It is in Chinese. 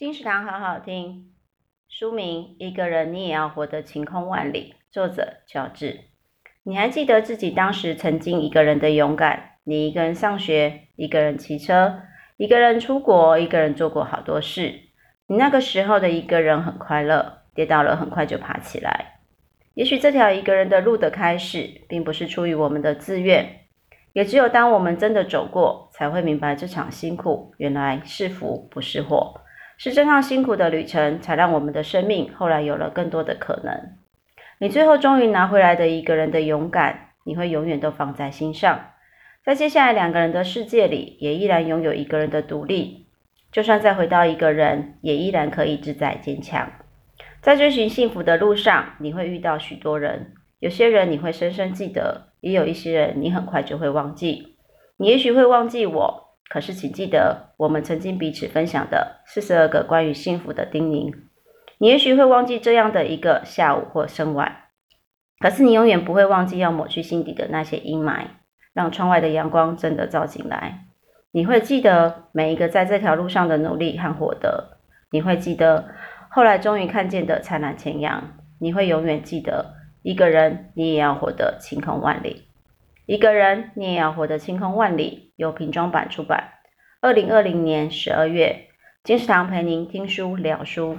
金石堂好好听，书名《一个人你也要活得晴空万里》，作者乔治。你还记得自己当时曾经一个人的勇敢？你一个人上学，一个人骑车，一个人出国，一个人做过好多事。你那个时候的一个人很快乐，跌倒了很快就爬起来。也许这条一个人的路的开始，并不是出于我们的自愿，也只有当我们真的走过，才会明白这场辛苦原来是福不是祸。是这趟辛苦的旅程，才让我们的生命后来有了更多的可能。你最后终于拿回来的一个人的勇敢，你会永远都放在心上。在接下来两个人的世界里，也依然拥有一个人的独立。就算再回到一个人，也依然可以自在坚强。在追寻幸福的路上，你会遇到许多人，有些人你会深深记得，也有一些人你很快就会忘记。你也许会忘记我。可是，请记得我们曾经彼此分享的四十二个关于幸福的叮咛。你也许会忘记这样的一个下午或深晚，可是你永远不会忘记要抹去心底的那些阴霾，让窗外的阳光真的照进来。你会记得每一个在这条路上的努力和获得。你会记得后来终于看见的灿烂前阳。你会永远记得一个人，你也要活得晴空万里。一个人，你也要活得晴空万里。由平装版出版，二零二零年十二月，金石堂陪您听书聊书。